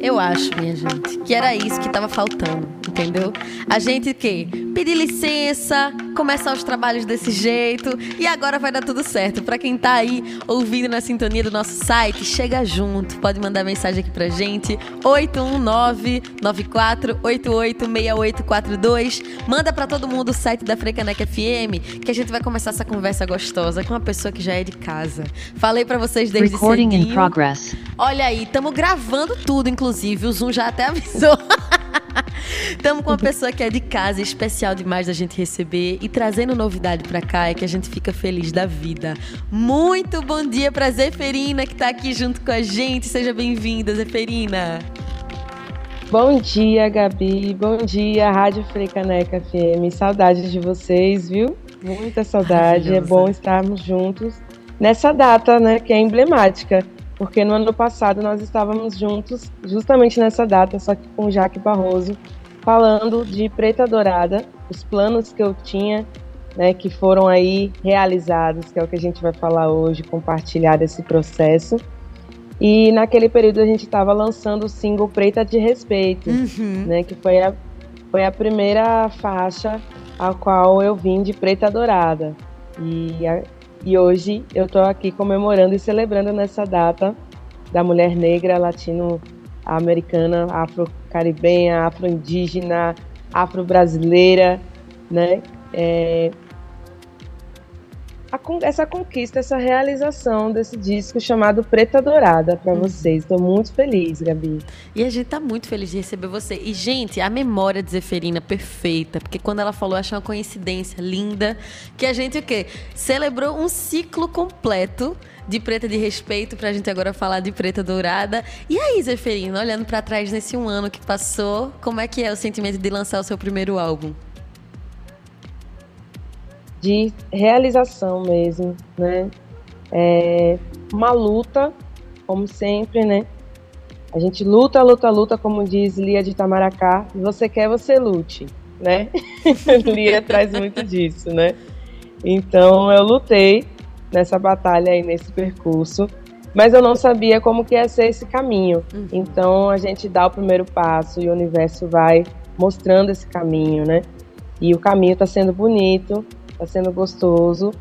Eu acho, minha gente, que era isso que estava faltando, entendeu? A gente que pedir licença, começar os trabalhos desse jeito e agora vai dar tudo certo. Para quem tá aí ouvindo na sintonia do nosso site, chega junto, pode mandar mensagem aqui pra gente 819-9488-6842. Manda para todo mundo o site da Frecaneca FM, que a gente vai começar essa conversa gostosa com uma pessoa que já é de casa. Falei para vocês desde Recording cedinho. in progress. Olha aí, estamos gravando tudo, inclusive. O Zoom já até avisou. Estamos com uma pessoa que é de casa, especial demais da gente receber e trazendo novidade para cá é que a gente fica feliz da vida. Muito bom dia para Zeferina que está aqui junto com a gente. Seja bem-vinda, Zeferina. Bom dia, Gabi. Bom dia, Rádio Frecaneca FM. Saudades de vocês, viu? Muita saudade. É bom estarmos juntos nessa data, né, que é emblemática porque no ano passado nós estávamos juntos, justamente nessa data, só que com Jaque Barroso, falando de Preta Dourada, os planos que eu tinha, né, que foram aí realizados, que é o que a gente vai falar hoje, compartilhar esse processo. E naquele período a gente estava lançando o single Preta de Respeito, uhum. né, que foi a, foi a primeira faixa a qual eu vim de Preta Dourada. E a, e hoje eu estou aqui comemorando e celebrando nessa data da mulher negra, latino-americana, afro-caribenha, afro-indígena, afro-brasileira, né? É, essa conquista, essa realização desse disco chamado Preta Dourada para uhum. vocês. Estou muito feliz, Gabi. E a gente tá muito feliz de receber você. E, gente, a memória de Zeferina perfeita, porque quando ela falou, achei uma coincidência linda, que a gente o quê? Celebrou um ciclo completo de preta de respeito para a gente agora falar de preta dourada. E aí, Zeferina, olhando para trás nesse um ano que passou, como é que é o sentimento de lançar o seu primeiro álbum? De realização mesmo, né? É uma luta, como sempre, né? A gente luta, luta, luta, como diz Lia de Tamaracá. Se você quer, você lute, né? Lia traz muito disso, né? Então eu lutei nessa batalha aí, nesse percurso, mas eu não sabia como que ia ser esse caminho. Uhum. Então a gente dá o primeiro passo e o universo vai mostrando esse caminho, né? E o caminho está sendo bonito, Tá sendo gostoso.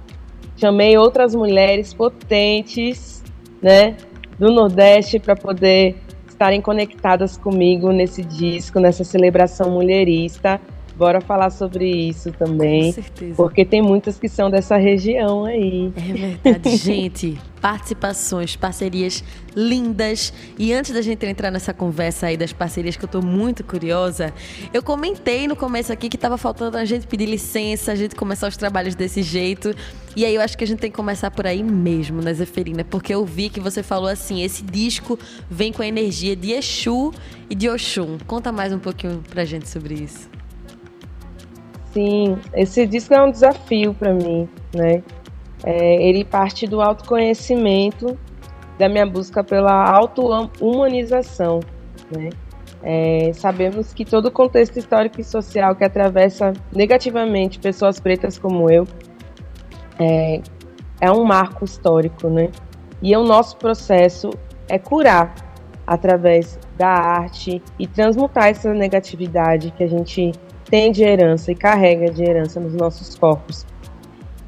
Chamei outras mulheres potentes, né, do Nordeste para poder estarem conectadas comigo nesse disco, nessa celebração mulherista. Bora falar sobre isso também. Com certeza. Porque tem muitas que são dessa região aí. É verdade, gente. Participações, parcerias lindas. E antes da gente entrar nessa conversa aí das parcerias que eu tô muito curiosa, eu comentei no começo aqui que tava faltando a gente pedir licença, a gente começar os trabalhos desse jeito. E aí eu acho que a gente tem que começar por aí mesmo, né, Zeferina? Porque eu vi que você falou assim: esse disco vem com a energia de Exu e de Oxum. Conta mais um pouquinho pra gente sobre isso. Sim, esse disco é um desafio para mim, né? É, ele parte do autoconhecimento, da minha busca pela auto-humanização, né? É, sabemos que todo o contexto histórico e social que atravessa negativamente pessoas pretas como eu é, é um marco histórico, né? E o nosso processo é curar através da arte e transmutar essa negatividade que a gente tem de herança e carrega de herança nos nossos corpos.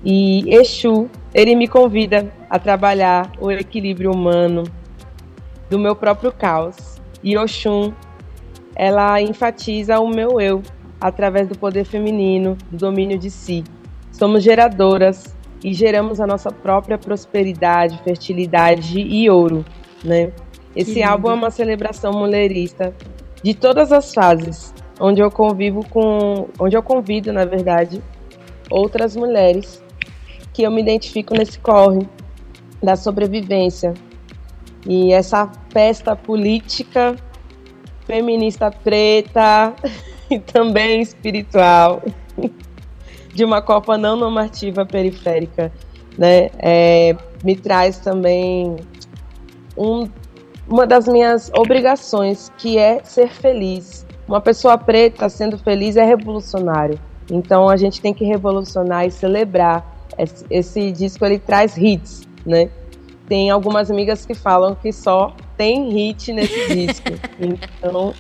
E Exu, ele me convida a trabalhar o equilíbrio humano do meu próprio caos. E Oxum, ela enfatiza o meu eu através do poder feminino, do domínio de si. Somos geradoras e geramos a nossa própria prosperidade, fertilidade e ouro, né? Esse álbum é uma celebração mulherista de todas as fases, onde eu convivo com, onde eu convido, na verdade, outras mulheres que eu me identifico nesse corre da sobrevivência. E essa festa política feminista preta e também espiritual de uma Copa não normativa periférica, né, é, me traz também um, uma das minhas obrigações, que é ser feliz, uma pessoa preta sendo feliz é revolucionário. Então a gente tem que revolucionar e celebrar. Esse, esse disco ele traz hits, né? tem algumas amigas que falam que só tem hit nesse disco. Então,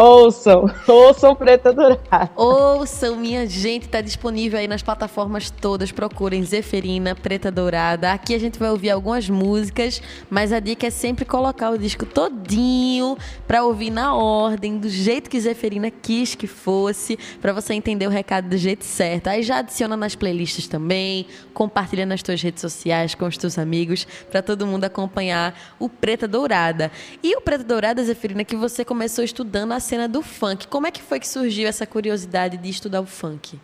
Ouçam, ouçam Preta Dourada. Ouçam, minha gente, tá disponível aí nas plataformas todas. Procurem Zeferina, Preta Dourada. Aqui a gente vai ouvir algumas músicas, mas a dica é sempre colocar o disco todinho para ouvir na ordem, do jeito que Zeferina quis que fosse, para você entender o recado do jeito certo. Aí já adiciona nas playlists também, compartilha nas tuas redes sociais com os teus amigos, para todo mundo acompanhar o Preta Dourada. E o Preta Dourada, Zeferina, que você começou estudando a cena do funk. Como é que foi que surgiu essa curiosidade de estudar o funk?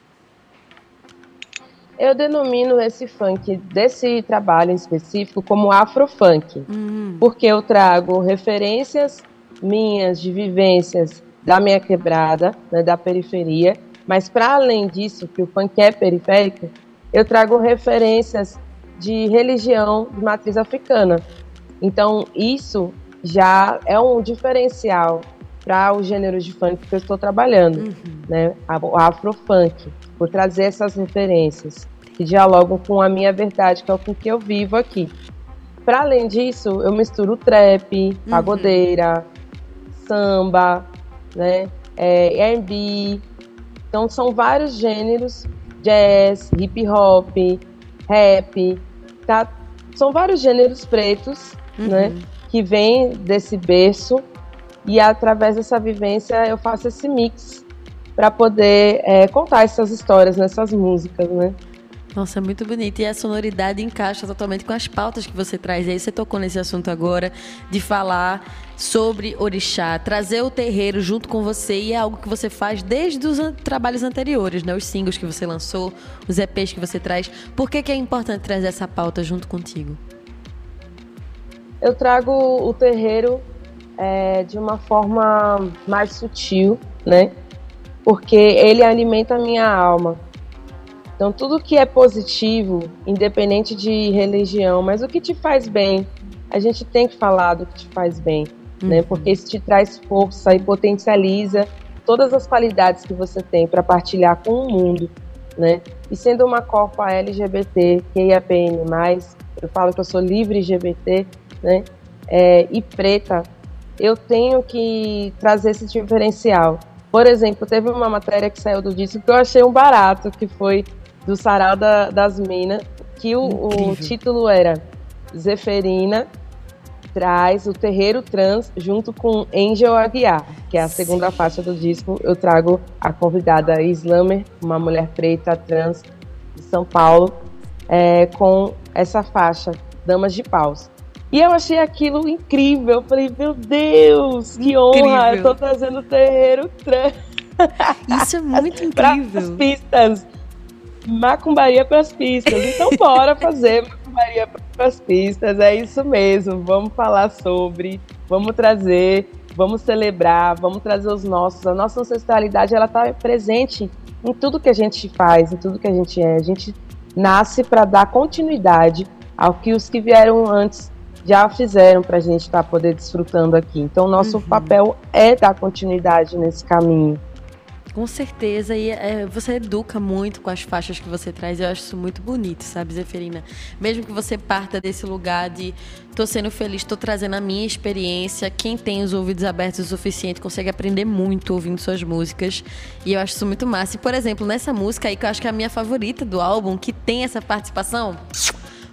Eu denomino esse funk desse trabalho em específico como afrofunk, uhum. porque eu trago referências minhas de vivências da minha quebrada, né, da periferia, mas para além disso, que o funk é periférico, eu trago referências de religião de matriz africana. Então, isso já é um diferencial para os gêneros de funk que eu estou trabalhando, uhum. né? O afrofunk, por trazer essas referências que dialogam com a minha verdade, que é o com que eu vivo aqui. Para além disso, eu misturo trap, uhum. pagodeira, samba, né? É, R&B. Então são vários gêneros, jazz, hip hop, rap, tá? São vários gêneros pretos, uhum. né? Que vêm desse berço e através dessa vivência eu faço esse mix para poder é, contar essas histórias nessas músicas, né? Nossa, é muito bonito. E a sonoridade encaixa totalmente com as pautas que você traz. E aí você tocou nesse assunto agora de falar sobre orixá, trazer o terreiro junto com você e é algo que você faz desde os an trabalhos anteriores, né? Os singles que você lançou, os EPs que você traz. Por que, que é importante trazer essa pauta junto contigo? Eu trago o terreiro é, de uma forma mais sutil, né? Porque ele alimenta a minha alma. Então, tudo que é positivo, independente de religião, mas o que te faz bem, a gente tem que falar do que te faz bem, né? uhum. né? Porque isso te traz força e potencializa todas as qualidades que você tem para partilhar com o mundo, né? E sendo uma Copa LGBT, QIAPN+, eu falo que eu sou livre LGBT, né? É, e preta, eu tenho que trazer esse diferencial. Por exemplo, teve uma matéria que saiu do disco que eu achei um barato, que foi do Sarau da, das Minas, que o, o, título era Zeferina traz o terreiro trans junto com Angel Aguiar, que é a segunda Sim. faixa do disco. Eu trago a convidada Islamer, uma mulher preta trans de São Paulo, é, com essa faixa, Damas de Paus. E eu achei aquilo incrível. Eu falei, meu Deus, que incrível. honra! Eu tô trazendo o terreiro trans. Isso é muito incrível. as pistas. Macumbaria para as pistas. Então, bora fazer macumbaria para as pistas. É isso mesmo. Vamos falar sobre, vamos trazer, vamos celebrar, vamos trazer os nossos. A nossa ancestralidade ela está presente em tudo que a gente faz, em tudo que a gente é. A gente nasce para dar continuidade ao que os que vieram antes já fizeram para a gente estar tá poder desfrutando aqui. Então, nosso uhum. papel é dar continuidade nesse caminho. Com certeza, e é, você educa muito com as faixas que você traz, eu acho isso muito bonito, sabe, Zeferina? Mesmo que você parta desse lugar de tô sendo feliz, tô trazendo a minha experiência, quem tem os ouvidos abertos o suficiente consegue aprender muito ouvindo suas músicas, e eu acho isso muito massa. E, por exemplo, nessa música aí, que eu acho que é a minha favorita do álbum, que tem essa participação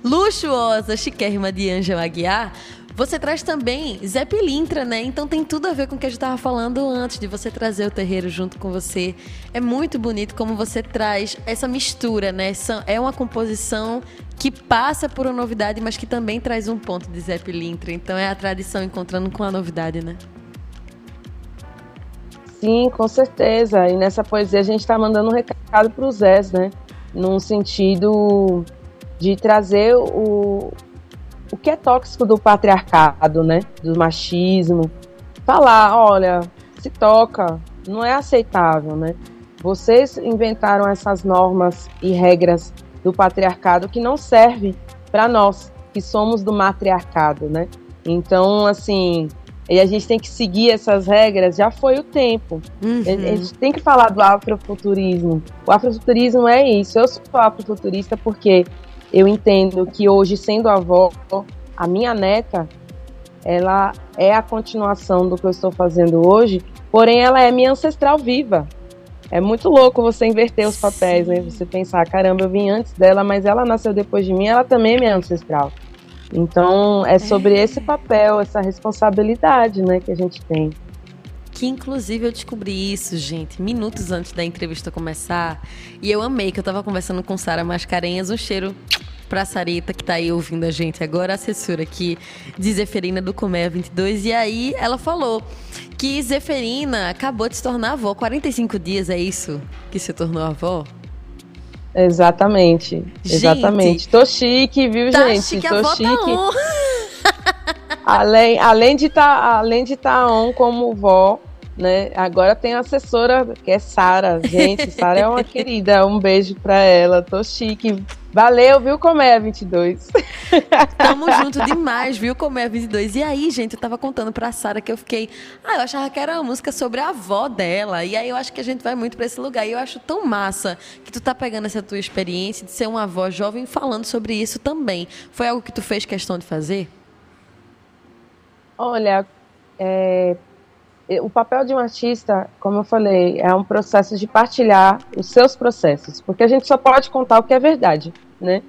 luxuosa, chiquérrima de Ângela Aguiar, você traz também Zé Pilintra, né? Então tem tudo a ver com o que a gente estava falando antes, de você trazer o terreiro junto com você. É muito bonito como você traz essa mistura, né? É uma composição que passa por uma novidade, mas que também traz um ponto de Zé Pilintra. Então é a tradição encontrando com a novidade, né? Sim, com certeza. E nessa poesia a gente está mandando um recado para o Zé, né? Num sentido de trazer o, o que é tóxico do patriarcado, né? Do machismo. Falar, olha, se toca, não é aceitável, né? Vocês inventaram essas normas e regras do patriarcado que não servem para nós, que somos do matriarcado, né? Então, assim, e a gente tem que seguir essas regras, já foi o tempo. Uhum. A gente tem que falar do afrofuturismo. O afrofuturismo é isso. Eu sou afrofuturista porque eu entendo que hoje, sendo avó, a minha neta, ela é a continuação do que eu estou fazendo hoje, porém ela é minha ancestral viva. É muito louco você inverter os papéis, né? Você pensar, caramba, eu vim antes dela, mas ela nasceu depois de mim, ela também é minha ancestral. Então, é sobre é. esse papel, essa responsabilidade, né, que a gente tem. Que inclusive eu descobri isso, gente, minutos antes da entrevista começar. E eu amei que eu tava conversando com Sara Mascarenhas, um cheiro pra Sarita, que tá aí ouvindo a gente agora, assessora aqui de Zeferina do Comé 22. E aí ela falou que Zeferina acabou de se tornar avó. 45 dias é isso que se tornou avó? Exatamente. Gente, exatamente. Tô chique, viu, tá gente? Chique, Tô tá chique. além, além de tá, além de estar tá on como vó, né? Agora tem a assessora que é Sara. Gente, Sara é uma querida. Um beijo pra ela. Tô chique. Valeu, viu, Comé 22. Tamo junto demais, viu, Comé 22. E aí, gente, eu tava contando pra Sara que eu fiquei. Ah, eu achava que era uma música sobre a avó dela. E aí eu acho que a gente vai muito pra esse lugar. E eu acho tão massa que tu tá pegando essa tua experiência de ser uma avó jovem falando sobre isso também. Foi algo que tu fez questão de fazer? Olha, é, o papel de um artista, como eu falei, é um processo de partilhar os seus processos, porque a gente só pode contar o que é verdade, né?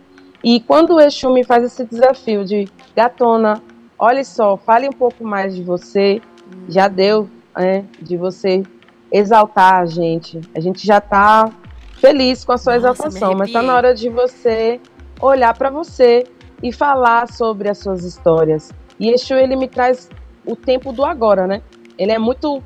E quando o Exu me faz esse desafio de gatona, olha só, fale um pouco mais de você, já deu, né, de você exaltar a gente. A gente já está feliz com a sua Nossa, exaltação, mas está na hora de você olhar para você e falar sobre as suas histórias. E Exu, ele me traz o tempo do agora, né? Ele é muito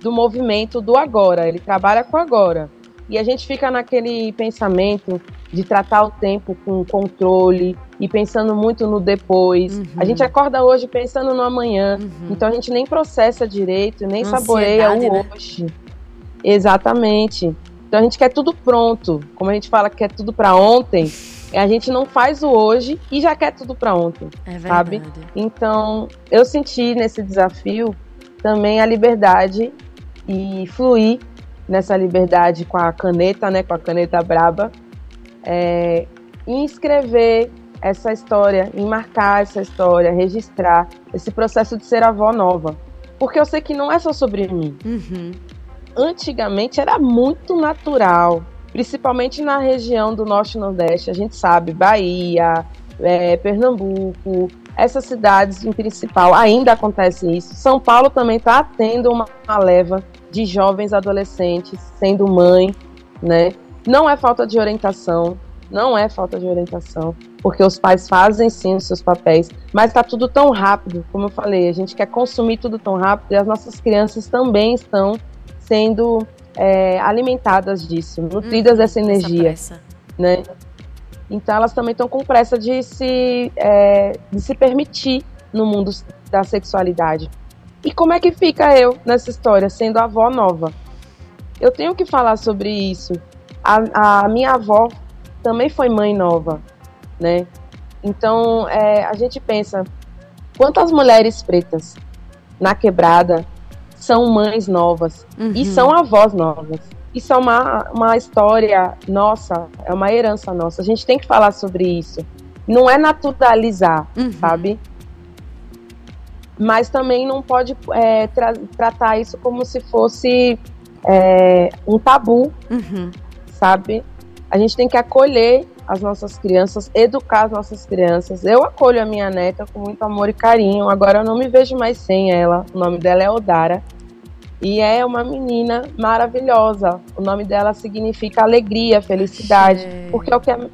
do movimento do agora, ele trabalha com agora. E a gente fica naquele pensamento de tratar o tempo com controle e pensando muito no depois. Uhum. A gente acorda hoje pensando no amanhã, uhum. então a gente nem processa direito, nem Ansiedade, saboreia o né? hoje. Exatamente. Então a gente quer tudo pronto. Como a gente fala que quer tudo para ontem, a gente não faz o hoje e já quer tudo para ontem, é sabe? Então, eu senti nesse desafio também a liberdade e fluir nessa liberdade com a caneta, né, com a caneta braba, é, e escrever essa história, em marcar essa história, registrar esse processo de ser avó nova. Porque eu sei que não é só sobre mim. Uhum. Antigamente era muito natural, principalmente na região do Norte e Nordeste, a gente sabe, Bahia, é, Pernambuco, essas cidades em principal ainda acontece isso. São Paulo também está tendo uma, leva de jovens adolescentes sendo mãe, né? Não é falta de orientação, não é falta de orientação, porque os pais fazem sim os seus papéis, mas está tudo tão rápido, como eu falei, a gente quer consumir tudo tão rápido e as nossas crianças também estão sendo é, alimentadas disso, nutridas hum, dessa energia, né? Então elas também estão com pressa de se, é, de se permitir no mundo da sexualidade. E como é que fica eu nessa história, sendo avó nova? Eu tenho que falar sobre isso. A, a minha avó também foi mãe nova, né? Então é, a gente pensa quantas mulheres pretas na quebrada são mães novas uhum. e são avós novas isso é uma, uma história nossa, é uma herança nossa. A gente tem que falar sobre isso. Não é naturalizar, uhum. sabe? Mas também não pode é, tra tratar isso como se fosse é, um tabu, uhum. sabe? A gente tem que acolher as nossas crianças, educar as nossas crianças. Eu acolho a minha neta com muito amor e carinho. Agora eu não me vejo mais sem ela. O nome dela é Odara. E é uma menina maravilhosa. O nome dela significa alegria, felicidade, porque é o que a,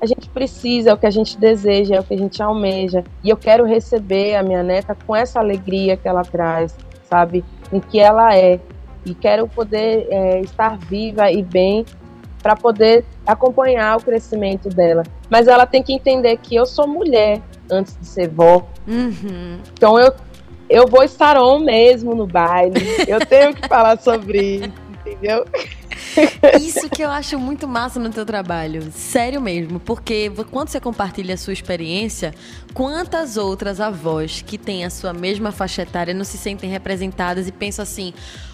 a gente precisa, é o que a gente deseja, é o que a gente almeja. E eu quero receber a minha neta com essa alegria que ela traz, sabe? Em que ela é. E quero poder é, estar viva e bem para poder acompanhar o crescimento dela. Mas ela tem que entender que eu sou mulher antes de ser vó. Uhum. Então eu eu vou estar on mesmo no baile. Eu tenho que falar sobre isso, entendeu? Isso que eu acho muito massa no teu trabalho, sério mesmo, porque quando você compartilha a sua experiência, quantas outras avós que têm a sua mesma faixa etária não se sentem representadas e pensam assim: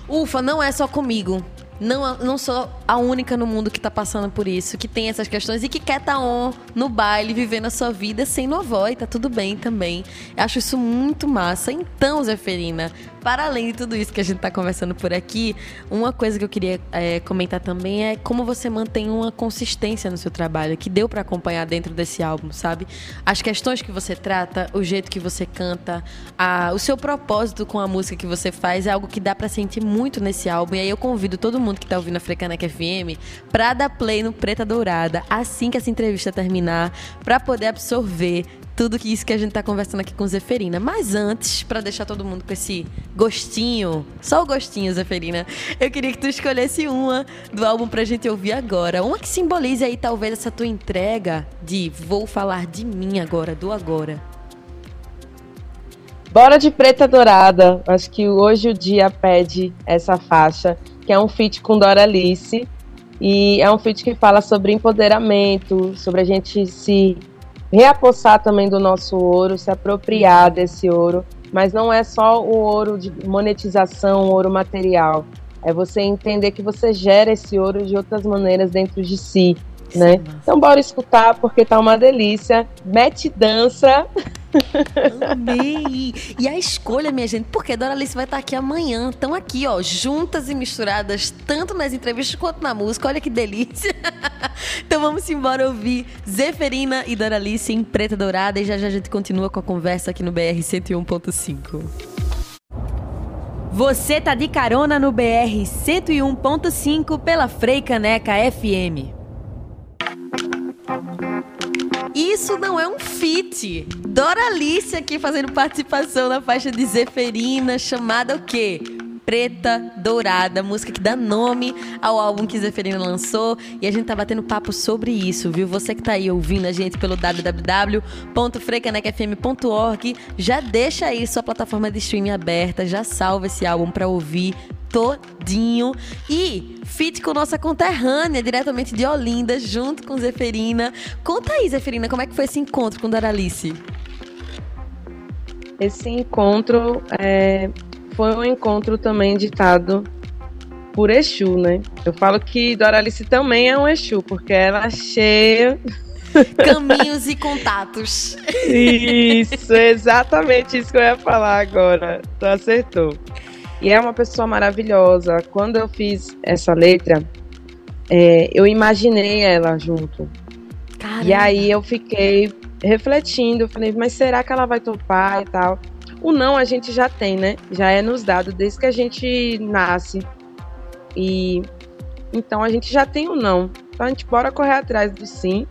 ufa, não é só comigo. Não, não sou a única no mundo que tá passando por isso, que tem essas questões e que quer tá on no baile, vivendo a sua vida sem novó e tá tudo bem também. Eu acho isso muito massa. Então, Zeferina, para além de tudo isso que a gente está conversando por aqui, uma coisa que eu queria é, comentar também é como você mantém uma consistência no seu trabalho, que deu para acompanhar dentro desse álbum, sabe? As questões que você trata, o jeito que você canta, a, o seu propósito com a música que você faz é algo que dá para sentir muito nesse álbum. E aí eu convido todo mundo que está ouvindo a Frecanec FM para dar play no Preta Dourada assim que essa entrevista terminar, para poder absorver tudo que isso que a gente tá conversando aqui com Zeferina. Mas antes, para deixar todo mundo com esse gostinho, só o gostinho, Zeferina, eu queria que tu escolhesse uma do álbum pra gente ouvir agora. Uma que simbolize aí talvez essa tua entrega de vou falar de mim agora, do agora. Bora de Preta Dourada. Acho que hoje o dia pede essa faixa, que é um feat com Dora Alice. E é um feat que fala sobre empoderamento, sobre a gente se reapossar também do nosso ouro, se apropriar desse ouro, mas não é só o ouro de monetização, o ouro material. É você entender que você gera esse ouro de outras maneiras dentro de si, né? Então bora escutar porque tá uma delícia. Mete dança. Amei! E a escolha, minha gente, porque Doralice vai estar aqui amanhã. Estão aqui, ó, juntas e misturadas, tanto nas entrevistas quanto na música. Olha que delícia! então vamos embora ouvir Zeferina e Doralice em Preta Dourada e já já a gente continua com a conversa aqui no BR 101.5. Você tá de carona no BR 101.5 pela Freicaneca FM. Isso não é um fit. Doralice aqui fazendo participação na faixa de Zeferina, chamada o quê? Preta Dourada, música que dá nome ao álbum que Zeferina lançou. E a gente tá batendo papo sobre isso, viu? Você que tá aí ouvindo a gente pelo www.frecanecfm.org, já deixa aí sua plataforma de streaming aberta, já salva esse álbum para ouvir todinho. E fit com nossa conterrânea, diretamente de Olinda, junto com Zeferina. Conta aí, Zeferina, como é que foi esse encontro com Doralice? Esse encontro é, foi um encontro também ditado por Exu, né? Eu falo que Doralice também é um Exu, porque ela é cheia Caminhos e contatos. Isso, exatamente isso que eu ia falar agora. Tu acertou. E é uma pessoa maravilhosa. Quando eu fiz essa letra, é, eu imaginei ela junto. Caramba. E aí eu fiquei refletindo, eu falei, mas será que ela vai topar e tal? O não a gente já tem, né? Já é nos dado desde que a gente nasce. E então a gente já tem o não. Então a gente bora correr atrás do sim.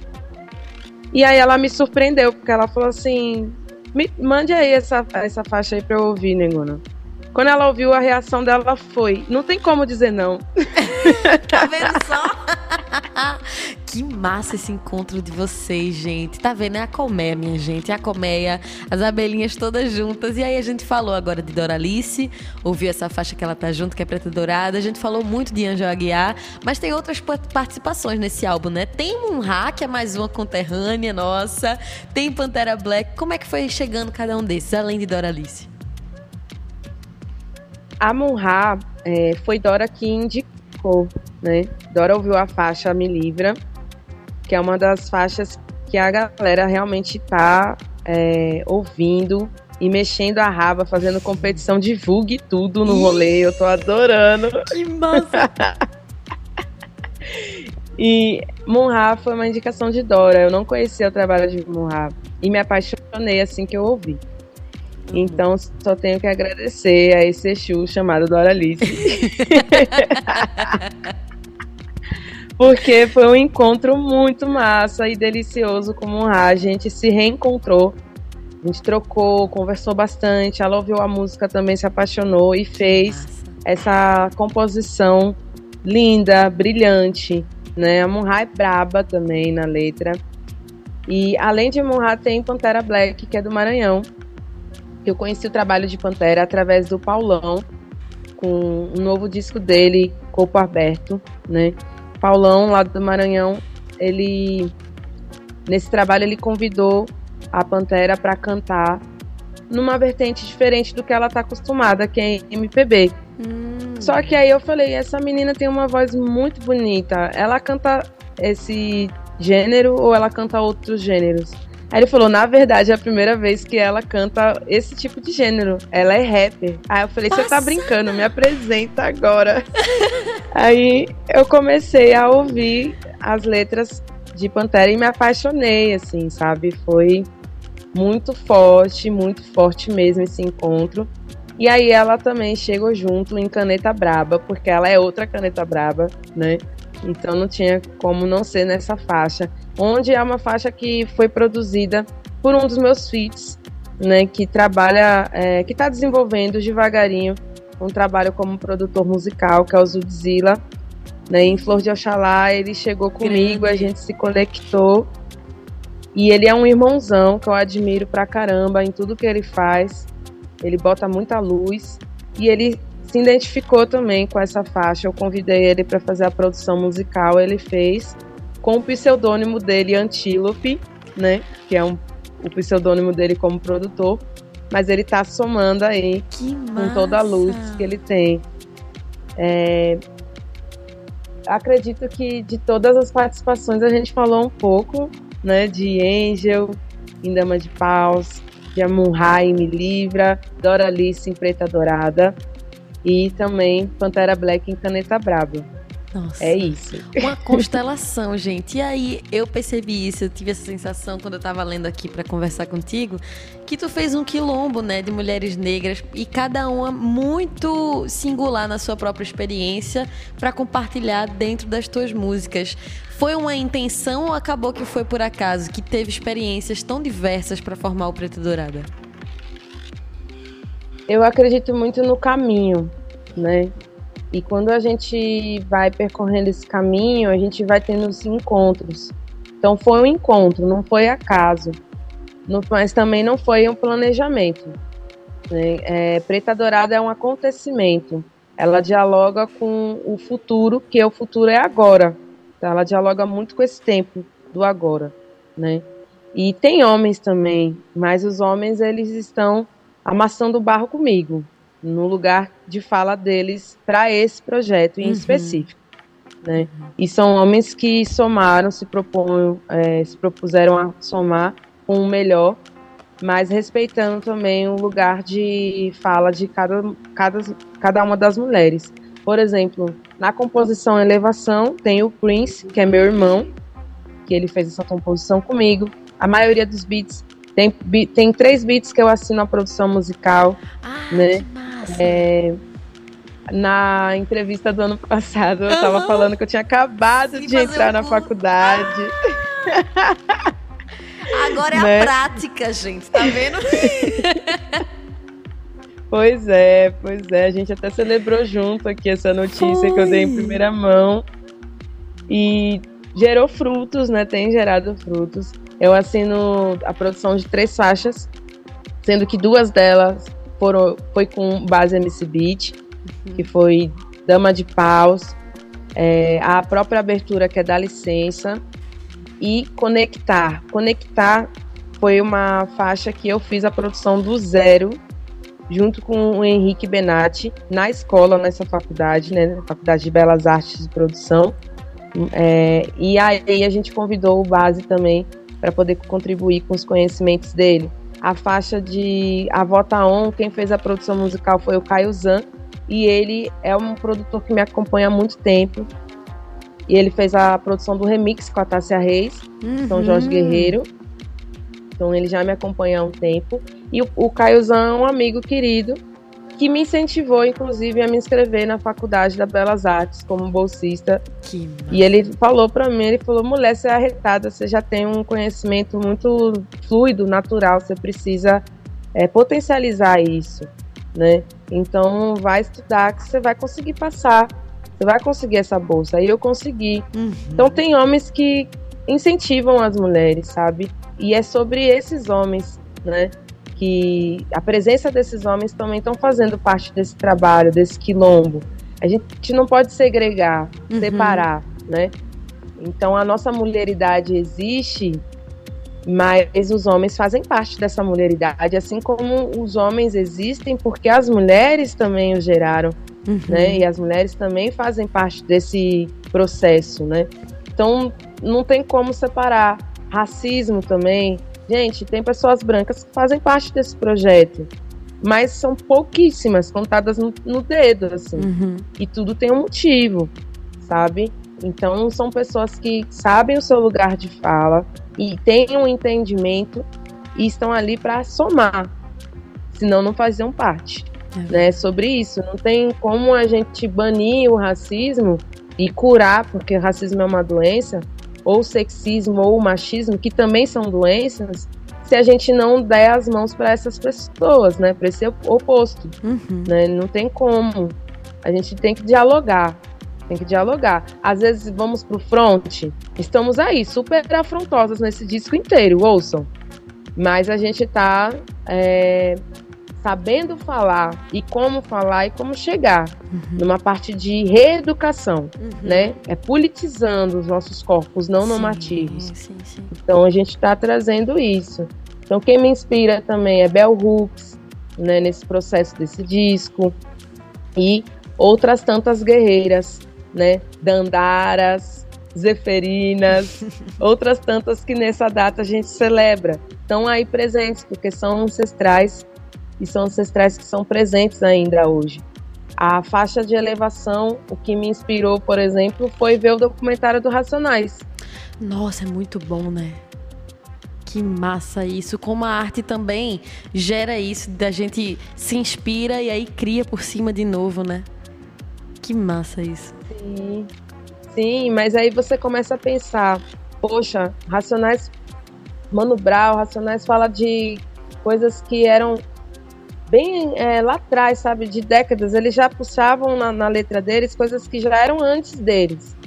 E aí ela me surpreendeu, porque ela falou assim: me, mande aí essa, essa faixa aí pra eu ouvir, Negona. Quando ela ouviu, a reação dela foi: não tem como dizer não. tá vendo só? que massa esse encontro de vocês, gente. Tá vendo? É a colmeia, minha gente. É a colmeia, as abelhinhas todas juntas. E aí a gente falou agora de Doralice, ouviu essa faixa que ela tá junto, que é preta dourada. A gente falou muito de Anjo Aguiar, mas tem outras participações nesse álbum, né? Tem Munha, que é mais uma conterrânea nossa. Tem Pantera Black. Como é que foi chegando cada um desses, além de Doralice? A Munha é, foi Dora que indicou, né? Dora ouviu a faixa Me Livra, que é uma das faixas que a galera realmente tá é, ouvindo e mexendo a raba, fazendo competição, divulgue tudo no rolê. Eu tô adorando. Que massa! e Munha foi uma indicação de Dora. Eu não conhecia o trabalho de Munha e me apaixonei assim que eu ouvi. Então, só tenho que agradecer a esse Exu chamado Doralice. Porque foi um encontro muito massa e delicioso com o A gente se reencontrou. A gente trocou, conversou bastante. Ela ouviu a música também, se apaixonou e fez essa composição linda, brilhante. Né? A Munha é braba também na letra. E além de Munha, tem Pantera Black, que é do Maranhão, eu conheci o trabalho de Pantera através do Paulão, com um novo disco dele, Corpo Aberto, né? Paulão, lá do Maranhão, ele nesse trabalho ele convidou a Pantera para cantar numa vertente diferente do que ela está acostumada, que é MPB. Hum. Só que aí eu falei, essa menina tem uma voz muito bonita. Ela canta esse gênero ou ela canta outros gêneros? Aí ele falou, na verdade, é a primeira vez que ela canta esse tipo de gênero. Ela é rapper. Aí eu falei, você tá brincando, me apresenta agora. aí eu comecei a ouvir as letras de Pantera e me apaixonei, assim, sabe? Foi muito forte, muito forte mesmo esse encontro. E aí ela também chegou junto em Caneta Braba, porque ela é outra Caneta Braba, né? Então não tinha como não ser nessa faixa, onde é uma faixa que foi produzida por um dos meus feats, né? Que trabalha, é, que está desenvolvendo devagarinho um trabalho como produtor musical, que é o Zudzilla. Né, em Flor de Oxalá, ele chegou comigo, a gente se conectou e ele é um irmãozão que eu admiro pra caramba em tudo que ele faz. Ele bota muita luz e ele se identificou também com essa faixa. Eu convidei ele para fazer a produção musical, ele fez com o pseudônimo dele Antílope, né? Que é um, o pseudônimo dele como produtor. Mas ele tá somando aí com toda a luz que ele tem. É, acredito que de todas as participações a gente falou um pouco, né? De Angel, em Dama de Paus, de Amunhai Me Livra, Dora Alice em Preta Dourada e também Pantera Black em Caneta Braba. Nossa, é isso. Uma constelação, gente. E aí eu percebi isso, eu tive essa sensação quando eu tava lendo aqui para conversar contigo, que tu fez um quilombo, né, de mulheres negras e cada uma muito singular na sua própria experiência para compartilhar dentro das tuas músicas. Foi uma intenção ou acabou que foi por acaso que teve experiências tão diversas para formar o Preto Dourada? Eu acredito muito no caminho, né? E quando a gente vai percorrendo esse caminho, a gente vai tendo os encontros. Então foi um encontro, não foi acaso. mas também não foi um planejamento. Né? É, Preta Dourada é um acontecimento. Ela dialoga com o futuro, que o futuro é agora. Então, ela dialoga muito com esse tempo do agora, né? E tem homens também, mas os homens eles estão amassando o barro comigo, no lugar de fala deles para esse projeto em uhum. específico. Né? E são homens que somaram, se, propõem, é, se propuseram a somar com o melhor, mas respeitando também o lugar de fala de cada, cada, cada uma das mulheres. Por exemplo, na composição Elevação tem o Prince, que é meu irmão, que ele fez essa composição comigo. A maioria dos beats tem, tem três beats que eu assino a produção musical, ah, né? É, na entrevista do ano passado, eu estava falando que eu tinha acabado Sim, de entrar um... na faculdade. Ah! Agora é né? a prática, gente, tá vendo? pois é, pois é. A gente até celebrou junto aqui essa notícia Foi. que eu dei em primeira mão. E gerou frutos, né? Tem gerado frutos. Eu assino a produção de três faixas, sendo que duas delas foram, foi com base MC Beat, uhum. que foi Dama de Paus, é, a própria abertura que é da licença e Conectar. Conectar foi uma faixa que eu fiz a produção do zero junto com o Henrique Benatti na escola, nessa faculdade, né, na Faculdade de Belas Artes de Produção. É, e aí a gente convidou o Base também para poder contribuir com os conhecimentos dele. A faixa de A Vota On, quem fez a produção musical foi o Caio Zan, e ele é um produtor que me acompanha há muito tempo. E ele fez a produção do remix com a Tássia Reis, uhum. São Jorge Guerreiro. Então ele já me acompanha há um tempo. E o, o Caio Zan é um amigo querido que me incentivou, inclusive, a me inscrever na Faculdade da Belas Artes como bolsista. Que e ele falou para mim, ele falou, mulher, você é arretada, você já tem um conhecimento muito fluido, natural, você precisa é, potencializar isso, né? Então, vai estudar que você vai conseguir passar, você vai conseguir essa bolsa. Aí eu consegui. Uhum. Então, tem homens que incentivam as mulheres, sabe? E é sobre esses homens, né? Que a presença desses homens também estão fazendo parte desse trabalho, desse quilombo. A gente não pode segregar, uhum. separar, né? Então a nossa mulheridade existe, mas os homens fazem parte dessa mulheridade, assim como os homens existem porque as mulheres também o geraram. uhum. né? E as mulheres também fazem parte desse processo, né? Então, não tem como separar. Racismo também. Gente, tem pessoas brancas que fazem parte desse projeto, mas são pouquíssimas, contadas no, no dedo, assim. Uhum. E tudo tem um motivo, sabe? Então, são pessoas que sabem o seu lugar de fala e têm um entendimento e estão ali para somar, senão não faziam parte. É. Né, sobre isso, não tem como a gente banir o racismo e curar, porque o racismo é uma doença, ou sexismo ou machismo, que também são doenças, se a gente não der as mãos para essas pessoas, né, para esse oposto, uhum. né, não tem como. A gente tem que dialogar, tem que dialogar. Às vezes vamos pro front, estamos aí super afrontosas nesse disco inteiro, ouçam. Mas a gente tá é, sabendo falar e como falar e como chegar uhum. numa parte de reeducação, uhum. né? É politizando os nossos corpos não sim, normativos. Sim, sim. Então a gente está trazendo isso. Então quem me inspira também é Bell Hooks, né? Nesse processo desse disco e outras tantas guerreiras, né? Dandaras, Zeferinas, outras tantas que nessa data a gente celebra. Estão aí presentes porque são ancestrais e são ancestrais que são presentes ainda hoje. A faixa de elevação, o que me inspirou, por exemplo, foi ver o documentário do Racionais. Nossa, é muito bom, né? Que massa isso. Como a arte também gera isso, da gente se inspira e aí cria por cima de novo, né? Que massa isso. Sim, Sim mas aí você começa a pensar, poxa, Racionais, Mano Brown, Racionais fala de coisas que eram bem é, lá atrás, sabe, de décadas, eles já puxavam na, na, letra deles coisas que já eram antes deles.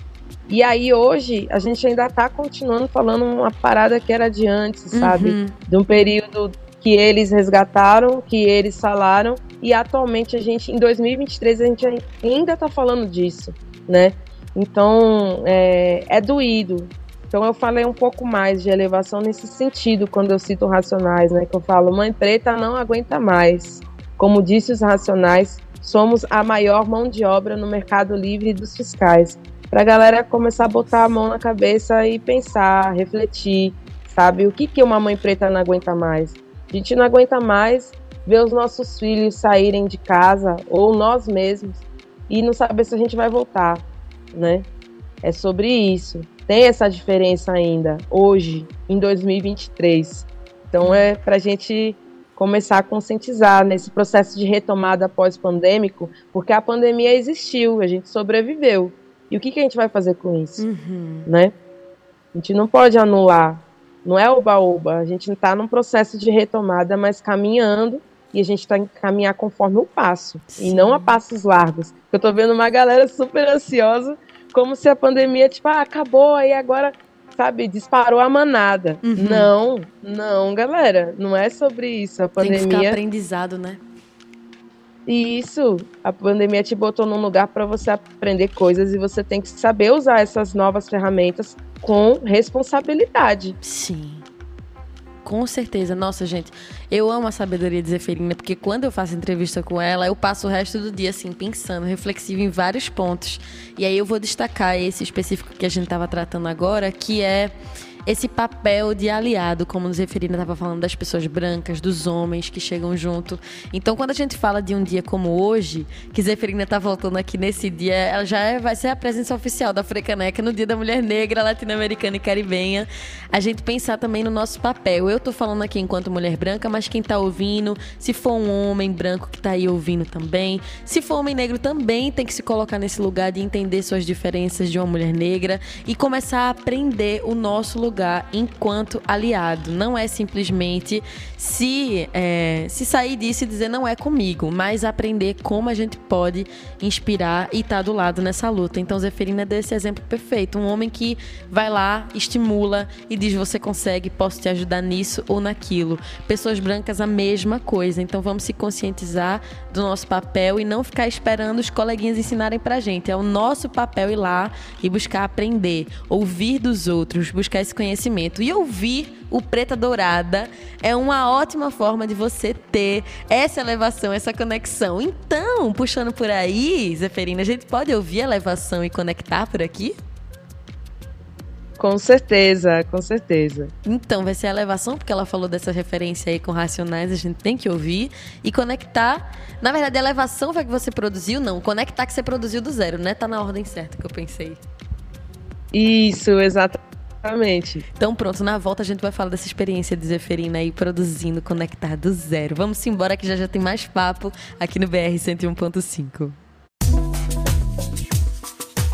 E aí hoje a gente ainda está continuando falando uma parada que era de antes, sabe? Uhum. De um período que eles resgataram, que eles falaram, e atualmente a gente, em 2023, a gente ainda está falando disso, né? Então é, é doído, então eu falei um pouco mais de elevação nesse sentido quando eu cito Racionais, né? Que eu falo, mãe preta não aguenta mais. Como disse os Racionais, somos a maior mão de obra no mercado livre dos fiscais. Para a galera começar a botar a mão na cabeça e pensar, refletir, sabe? O que, que uma mãe preta não aguenta mais? A gente não aguenta mais ver os nossos filhos saírem de casa ou nós mesmos e não saber se a gente vai voltar, né? É sobre isso tem essa diferença ainda, hoje, em 2023. Então é para a gente começar a conscientizar nesse processo de retomada pós-pandêmico, porque a pandemia existiu, a gente sobreviveu. E o que, que a gente vai fazer com isso? Uhum. Né? A gente não pode anular, não é oba-oba, a gente está num processo de retomada, mas caminhando e a gente está em caminhar conforme o passo, Sim. e não a passos largos. Eu estou vendo uma galera super ansiosa como se a pandemia, tipo, ah, acabou, aí agora, sabe, disparou a manada. Uhum. Não, não, galera, não é sobre isso. A pandemia. Tem que ficar aprendizado, né? Isso, a pandemia te botou num lugar para você aprender coisas e você tem que saber usar essas novas ferramentas com responsabilidade. Sim. Com certeza. Nossa, gente, eu amo a sabedoria de Zeferina, porque quando eu faço entrevista com ela, eu passo o resto do dia, assim, pensando, reflexivo em vários pontos. E aí eu vou destacar esse específico que a gente estava tratando agora, que é esse papel de aliado, como nos Zeferina estava falando, das pessoas brancas, dos homens que chegam junto. Então, quando a gente fala de um dia como hoje, que Zeferina está voltando aqui nesse dia, ela já é, vai ser a presença oficial da Frecaneca no Dia da Mulher Negra, Latino-Americana e Caribenha. A gente pensar também no nosso papel. Eu estou falando aqui enquanto mulher branca, mas quem está ouvindo, se for um homem branco que está aí ouvindo também, se for homem negro também tem que se colocar nesse lugar de entender suas diferenças de uma mulher negra e começar a aprender o nosso lugar lugar enquanto aliado. Não é simplesmente se, é, se sair disso e dizer não é comigo, mas aprender como a gente pode inspirar e estar tá do lado nessa luta. Então, Zeferina é desse exemplo perfeito. Um homem que vai lá, estimula e diz: Você consegue, posso te ajudar nisso ou naquilo. Pessoas brancas, a mesma coisa. Então, vamos se conscientizar do nosso papel e não ficar esperando os coleguinhas ensinarem pra gente. É o nosso papel ir lá e buscar aprender, ouvir dos outros, buscar esse conhecimento conhecimento. E ouvir o Preta Dourada é uma ótima forma de você ter essa elevação, essa conexão. Então, puxando por aí, Zeferina, a gente pode ouvir a elevação e conectar por aqui? Com certeza, com certeza. Então, vai ser a elevação, porque ela falou dessa referência aí com Racionais, a gente tem que ouvir e conectar. Na verdade, a elevação foi que você produziu, não. Conectar que você produziu do zero, né? Tá na ordem certa que eu pensei. Isso, exatamente. Então, pronto, na volta a gente vai falar dessa experiência de Zeferina aí produzindo Conectar do zero. Vamos embora que já já tem mais papo aqui no BR 101.5.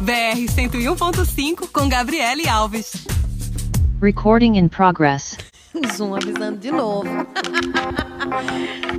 BR 101.5 com Gabriele Alves. Recording in progress. Zoom avisando de novo.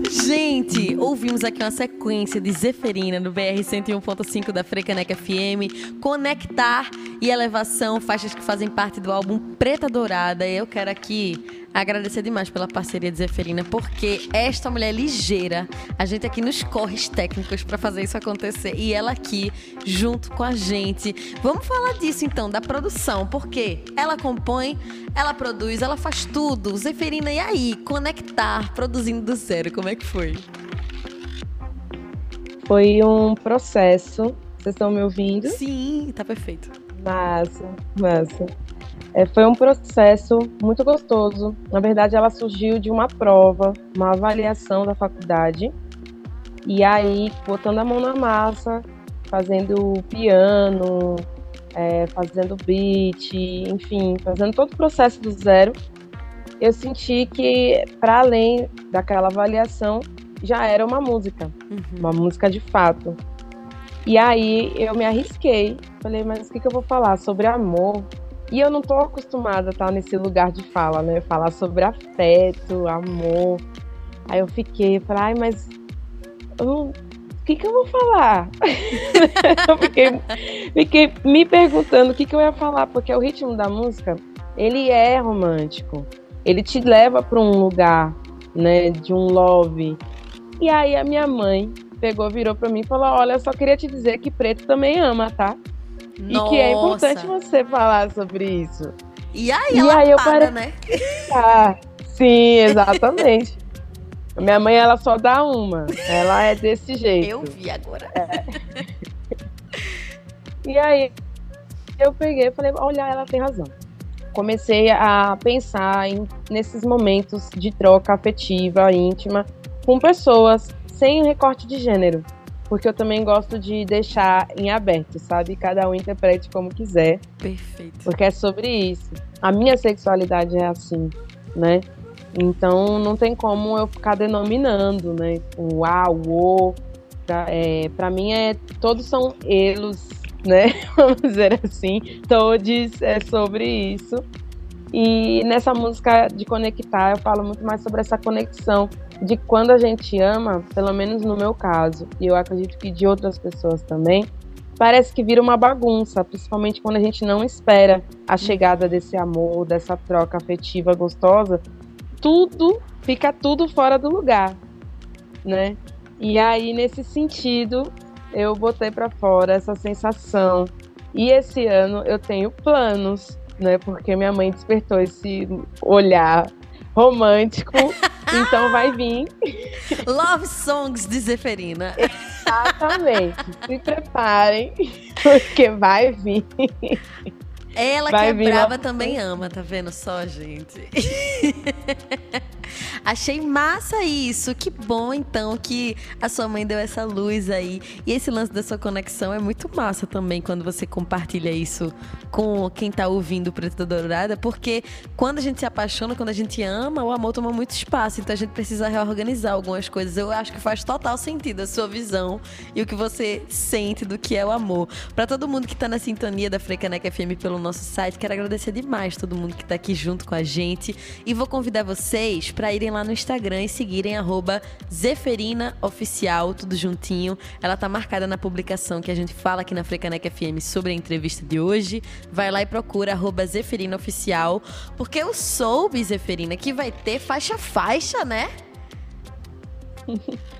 Gente, ouvimos aqui uma sequência de Zeferina no BR 101.5 da Frecaneca FM, Conectar e Elevação, faixas que fazem parte do álbum Preta Dourada. Eu quero aqui agradecer demais pela parceria de Zeferina, porque esta mulher é ligeira, a gente aqui nos corres técnicos para fazer isso acontecer e ela aqui junto com a gente. Vamos falar disso então, da produção, porque ela compõe, ela produz, ela faz tudo. Zeferina, e aí? Conectar, produzindo do zero, como é que foi? Foi um processo. Vocês estão me ouvindo? Sim, tá perfeito. Massa, massa. É, foi um processo muito gostoso. Na verdade, ela surgiu de uma prova, uma avaliação da faculdade. E aí, botando a mão na massa, fazendo piano, é, fazendo beat, enfim, fazendo todo o processo do zero, eu senti que, para além daquela avaliação, já era uma música, uhum. uma música de fato. E aí eu me arrisquei, falei, mas o que, que eu vou falar? Sobre amor, e eu não tô acostumada a estar nesse lugar de fala, né? Falar sobre afeto, amor. Aí eu fiquei, falei, ai, mas o que, que eu vou falar? eu fiquei, fiquei me perguntando o que, que eu ia falar, porque o ritmo da música, ele é romântico. Ele te leva para um lugar, né, de um love. E aí a minha mãe pegou, virou para mim e falou: Olha, eu só queria te dizer que preto também ama, tá? Nossa. E que é importante você falar sobre isso. E aí, e ela aí eu para, né? Ah, sim, exatamente. Minha mãe, ela só dá uma. Ela é desse jeito. Eu vi agora. É. E aí, eu peguei e falei, olha, ela tem razão. Comecei a pensar em, nesses momentos de troca afetiva, íntima, com pessoas sem recorte de gênero porque eu também gosto de deixar em aberto, sabe? Cada um interprete como quiser. Perfeito. Porque é sobre isso. A minha sexualidade é assim, né? Então não tem como eu ficar denominando, né? O A, o O. Pra, é, pra mim é. Todos são elos, né? Vamos dizer assim. Todos é sobre isso. E nessa música de conectar, eu falo muito mais sobre essa conexão de quando a gente ama, pelo menos no meu caso, e eu acredito que de outras pessoas também, parece que vira uma bagunça, principalmente quando a gente não espera a chegada desse amor, dessa troca afetiva gostosa, tudo fica tudo fora do lugar, né? E aí nesse sentido, eu botei para fora essa sensação. E esse ano eu tenho planos né? Porque minha mãe despertou esse olhar romântico. então vai vir. Love Songs de Zeferina. Exatamente. Se preparem, porque vai vir. Ela vai que é brava também ama, tá vendo só, gente? Achei massa isso. Que bom, então, que a sua mãe deu essa luz aí. E esse lance da sua conexão é muito massa também quando você compartilha isso com quem tá ouvindo Preto Dourada, porque quando a gente se apaixona, quando a gente ama, o amor toma muito espaço. Então a gente precisa reorganizar algumas coisas. Eu acho que faz total sentido a sua visão e o que você sente do que é o amor. Para todo mundo que tá na sintonia da Frecaneca FM pelo nosso site, quero agradecer demais todo mundo que tá aqui junto com a gente. E vou convidar vocês irem lá no Instagram e seguirem @zeferinaoficial tudo juntinho. Ela tá marcada na publicação que a gente fala aqui na Frecaneca FM sobre a entrevista de hoje. Vai lá e procura @zeferinaoficial, porque eu soube, Zeferina, que vai ter faixa faixa, né?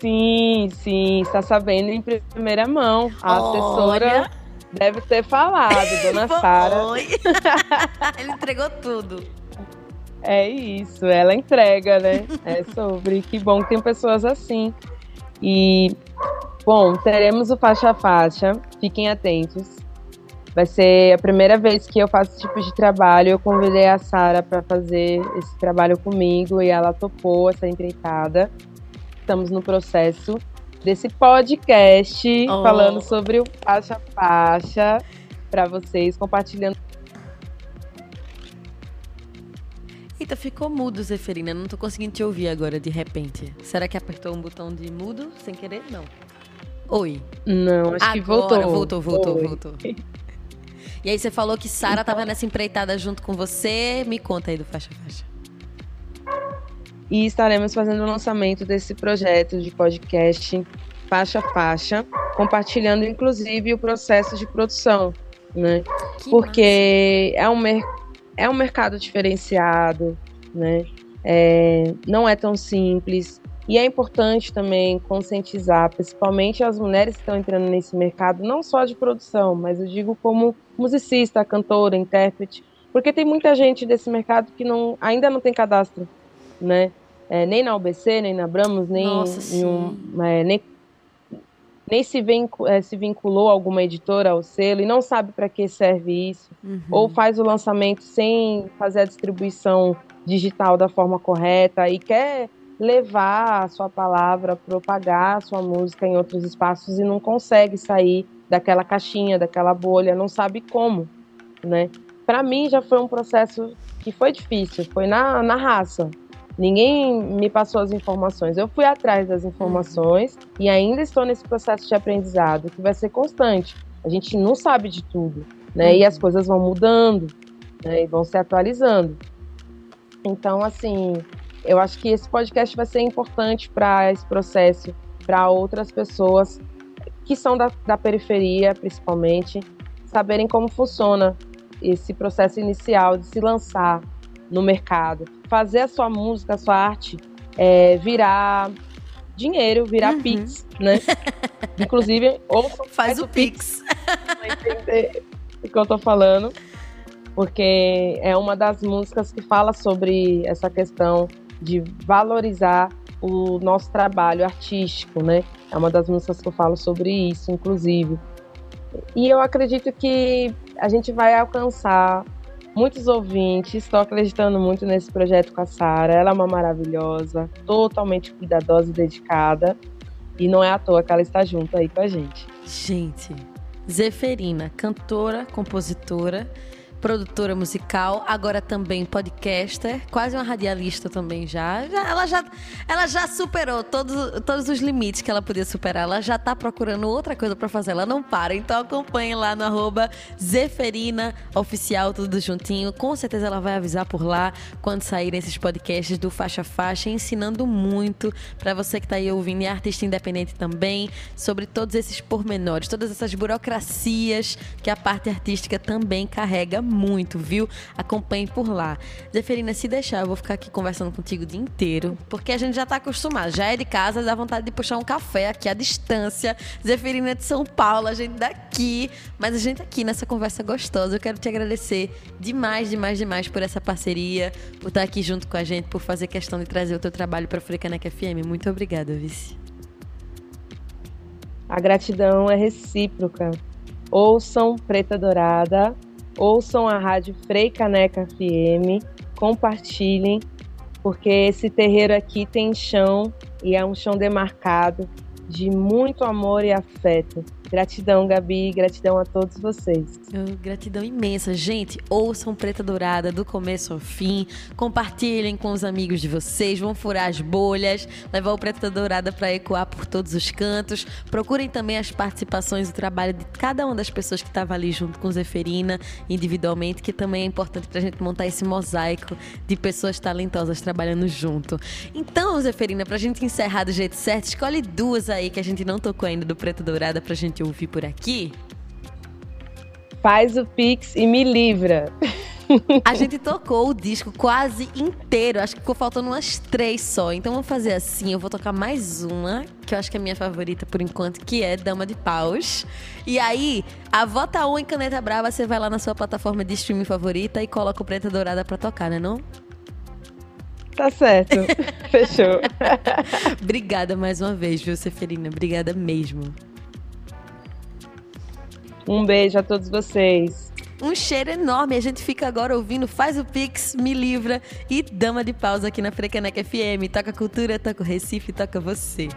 Sim, sim, está sabendo em primeira mão. A Olha. assessora Deve ter falado, dona Sara. Ele entregou tudo. É isso, ela entrega, né? É sobre. Que bom que tem pessoas assim. E, bom, teremos o faixa a faixa. Fiquem atentos. Vai ser a primeira vez que eu faço esse tipo de trabalho. Eu convidei a Sara para fazer esse trabalho comigo e ela topou essa empreitada. Estamos no processo desse podcast Oh. falando sobre o faixa a faixa para vocês, compartilhando Eita, ficou mudo, Zeferina. Não tô conseguindo te ouvir agora, de repente. Será que apertou um botão de mudo sem querer? Não. Oi. Não, acho que Agora, voltou. voltou, voltou, Foi. voltou. E aí você falou que Sara tava nessa empreitada junto com você. Me conta aí do Faixa Faixa. E estaremos fazendo o lançamento desse projeto de podcast faixa faixa, compartilhando inclusive o processo de produção, né? Que Porque é um, mer é um mercado diferenciado, né? É, não é tão simples. E é importante também conscientizar, principalmente as mulheres que estão entrando nesse mercado, não só de produção, mas eu digo como musicista, cantora, intérprete, porque tem muita gente desse mercado que não, ainda não tem cadastro, né? É, nem na UBC, nem na Bramos, nem, Nossa, em um- é, nem, nem se, é, se vinculou a alguma editora ao selo e não sabe para que serve isso Uhum. ou faz o lançamento sem fazer a distribuição digital da forma correta e quer levar a sua palavra, propagar a sua música em outros espaços e não consegue sair daquela caixinha, daquela bolha, não sabe como, né? Para mim já foi um processo que foi difícil, foi na, na raça. Ninguém me passou as informações. Eu fui atrás das informações e ainda estou nesse processo de aprendizado que vai ser constante. A gente não sabe de tudo, né? E as coisas vão mudando, né? E vão se atualizando. Então, assim, eu acho que esse podcast vai ser importante para esse processo, para outras pessoas que são da, da periferia, principalmente, saberem como funciona esse processo inicial de se lançar no mercado, fazer a sua música, a sua arte é, virar dinheiro, virar Uhum. pix, né? Inclusive, ouçam Faz o Pix. pra entender o que eu tô falando, porque é uma das músicas que fala sobre essa questão de valorizar o nosso trabalho artístico, né? É uma das músicas que eu falo sobre isso, inclusive. E eu acredito que a gente vai alcançar muitos ouvintes. Estou acreditando muito nesse projeto com a Sara. Ela é uma maravilhosa, totalmente cuidadosa e dedicada. E não é à toa que ela está junto aí com a gente. Gente, Zeferina, cantora, compositora, produtora musical, agora também podcaster, quase uma radialista também já. Já- ela, já ela já superou todos, todos os limites que ela podia superar. Ela já tá procurando outra coisa pra fazer. Ela não para. Então acompanhe lá no arroba Zeferina Oficial, tudo juntinho. Com certeza ela vai avisar por lá quando saírem esses podcasts do Faixa Faixa, ensinando muito pra você que tá aí ouvindo e é artista independente também, sobre todos esses pormenores, todas essas burocracias que a parte artística também carrega muito, viu? Acompanhe por lá. Zeferina, se deixar, eu vou ficar aqui conversando contigo o dia inteiro, porque a gente já tá acostumado, já é de casa, dá vontade de puxar um café aqui à distância. Zeferina é de São Paulo, a gente daqui, mas a gente aqui nessa conversa gostosa. Eu quero te agradecer demais, demais, demais por essa parceria, por estar aqui junto com a gente, por fazer questão de trazer o teu trabalho para Furicaneca FM. Muito obrigada, Vici. A gratidão é recíproca. Ouçam Preta Dourada, ouçam a rádio Frei Caneca FM, compartilhem, porque esse terreiro aqui tem chão e é um chão demarcado de muito amor e afeto. Gratidão, Gabi, gratidão a todos vocês. Gratidão imensa. Gente, ouçam Preta Dourada do começo ao fim. Compartilhem com os amigos de vocês. Vão furar as bolhas. Levar o Preta Dourada para ecoar por todos os cantos. Procurem também as participações, o trabalho de cada uma das pessoas que estava ali junto com Zeferina, individualmente, que também é importante para a gente montar esse mosaico de pessoas talentosas trabalhando junto. Então, Zeferina, para a gente encerrar do jeito certo, escolhe duas aí que a gente não tocou ainda do Preta Dourada para a gente ouvir por aqui. Faz o Pix e me livra. A gente tocou o disco quase inteiro. Acho que ficou faltando umas três só. Então vamos fazer assim. Eu vou tocar mais uma, que eu acho que é a minha favorita por enquanto, que é Dama de Paus. E aí, a Vota 1 em Caneta Brava, você vai lá na sua plataforma de streaming favorita e coloca o Preta Dourada pra tocar, né não? Tá certo. Fechou. Obrigada mais uma vez, viu, Seferina? Obrigada mesmo. Um beijo a todos vocês. Um cheiro enorme. A gente fica agora ouvindo Faz o Pix, Me Livra e Dama de Pausa aqui na Frecanec FM. Toca cultura, toca o Recife, toca você.